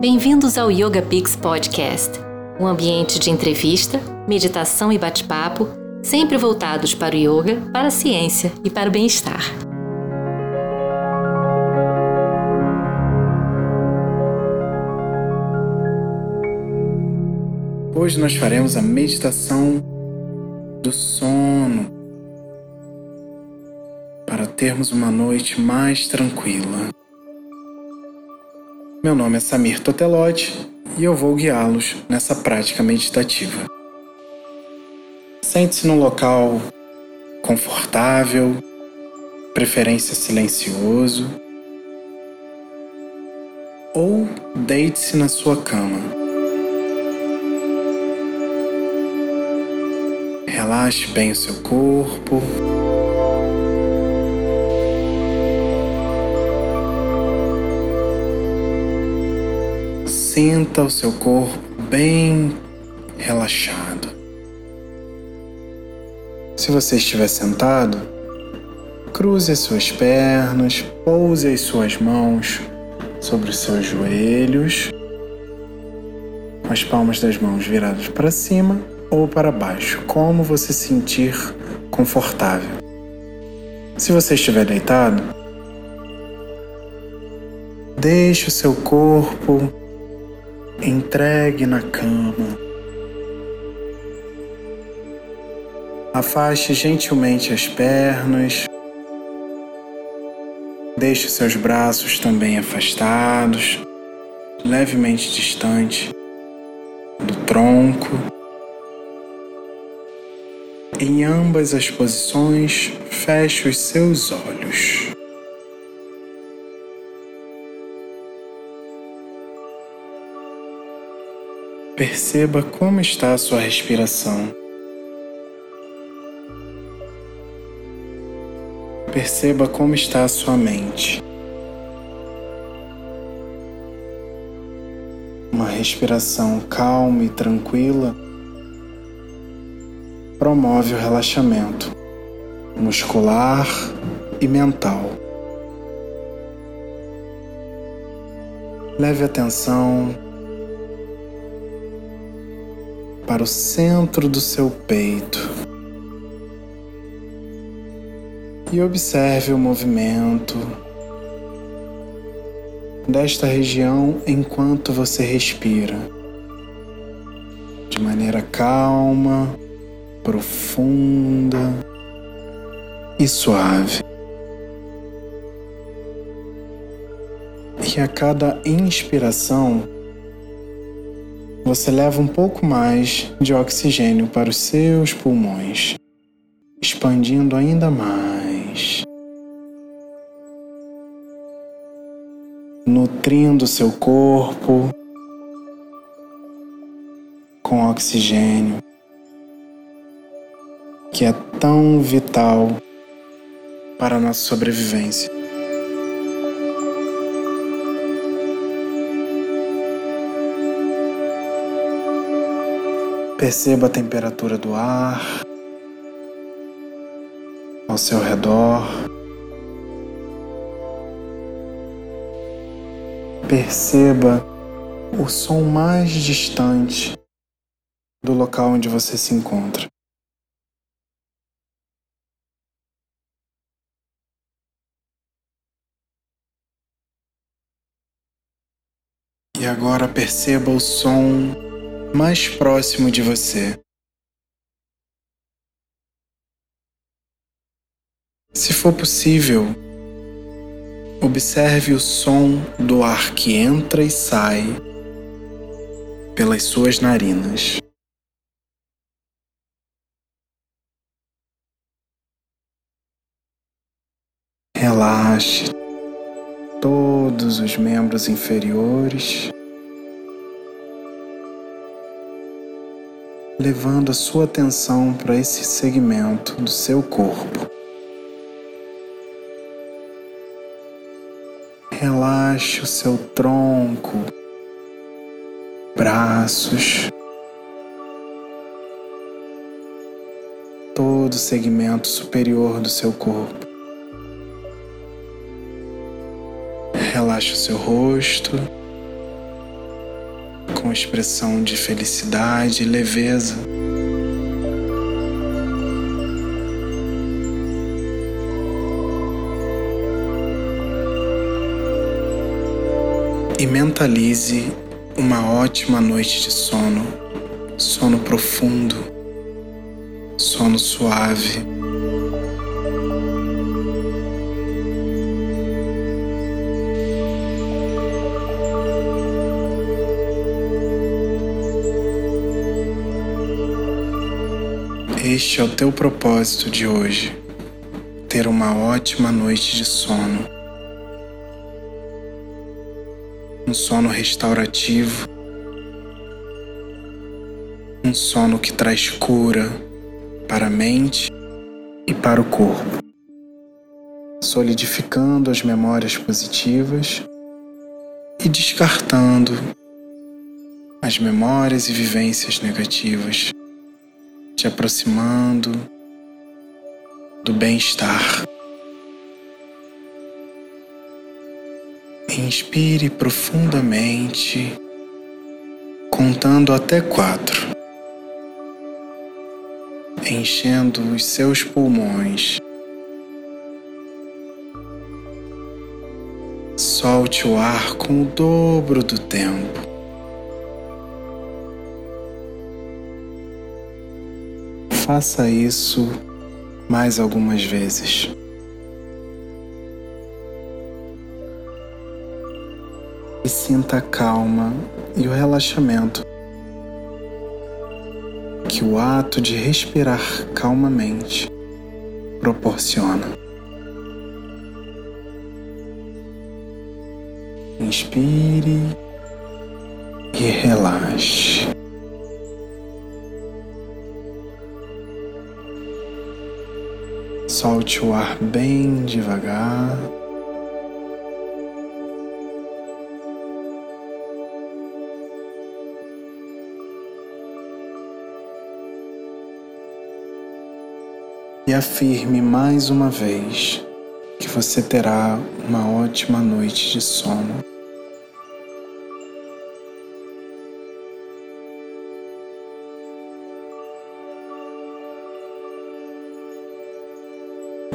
Bem-vindos ao Yoga Pix Podcast, um ambiente de entrevista, meditação e bate-papo, sempre voltados para o yoga, para a ciência e para o bem-estar. Hoje nós faremos a meditação do sono para termos uma noite mais tranquila. Meu nome é Samir Totelotti e eu vou guiá-los nessa prática meditativa. Sente-se num local confortável, preferência silencioso, ou deite-se na sua cama. Relaxe bem o seu corpo. Sinta o seu corpo bem relaxado. Se você estiver sentado, cruze as suas pernas, pouse as suas mãos sobre os seus joelhos, com as palmas das mãos viradas para cima ou para baixo, como você sentir confortável. Se você estiver deitado, deixe o seu corpo entregue na cama. Afaste gentilmente as pernas. Deixe seus braços também afastados, levemente distante do tronco. Em ambas as posições, feche os seus olhos. Perceba como está a sua respiração. Perceba como está a sua mente. Uma respiração calma e tranquila promove o relaxamento muscular e mental. Leve atenção para o centro do seu peito e observe o movimento desta região enquanto você respira de maneira calma, profunda e suave. E a cada inspiração, você leva um pouco mais de oxigênio para os seus pulmões, expandindo ainda mais, nutrindo seu corpo com oxigênio, que é tão vital para a nossa sobrevivência. Perceba a temperatura do ar ao seu redor. Perceba o som mais distante do local onde você se encontra. E agora perceba o som mais próximo de você. Se for possível, observe o som do ar que entra e sai pelas suas narinas. Relaxe todos os membros inferiores. Levando a sua atenção para esse segmento do seu corpo. Relaxe o seu tronco, braços, todo o segmento superior do seu corpo. Relaxe o seu rosto com expressão de felicidade e leveza. E mentalize uma ótima noite de sono, sono profundo, sono suave. Este é o teu propósito de hoje: ter uma ótima noite de sono. Um sono restaurativo, um sono que traz cura para a mente e para o corpo, solidificando as memórias positivas e descartando as memórias e vivências negativas te aproximando do bem-estar. Inspire profundamente, contando até quatro, enchendo os seus pulmões. Solte o ar com o dobro do tempo. Faça isso mais algumas vezes. E sinta a calma e o relaxamento que o ato de respirar calmamente proporciona. Inspire e relaxe. Solte o ar bem devagar. E afirme mais uma vez que você terá uma ótima noite de sono.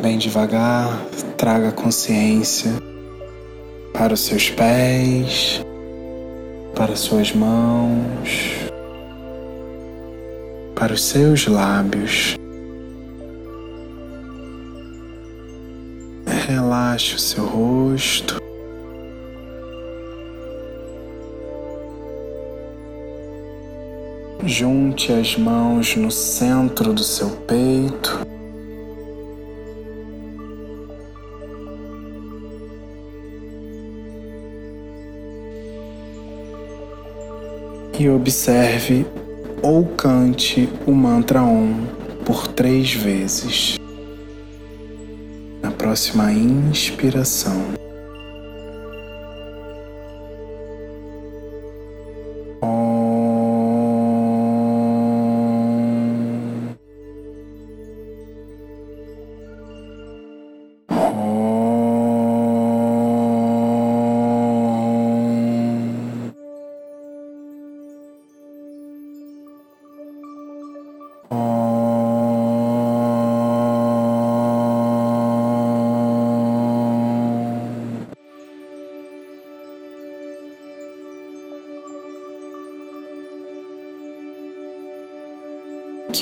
Bem devagar, traga consciência para os seus pés, para suas mãos, para os seus lábios. Relaxe o seu rosto. Junte as mãos no centro do seu peito. E observe ou cante o mantra Om por três vezes. Na próxima inspiração.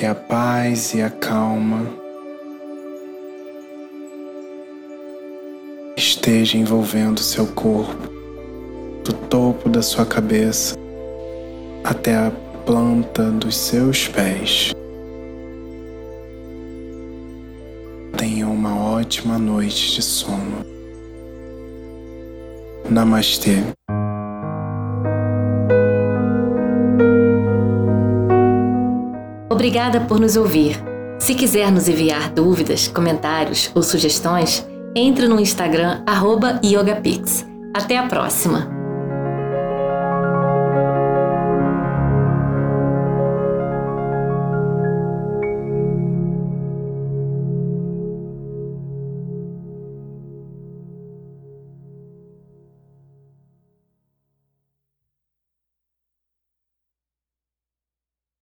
Que a paz e a calma esteja envolvendo seu corpo, do topo da sua cabeça até a planta dos seus pés. Tenha uma ótima noite de sono. Namastê. Obrigada por nos ouvir. Se quiser nos enviar dúvidas, comentários ou sugestões, entre no Instagram @yogapix. Até a próxima.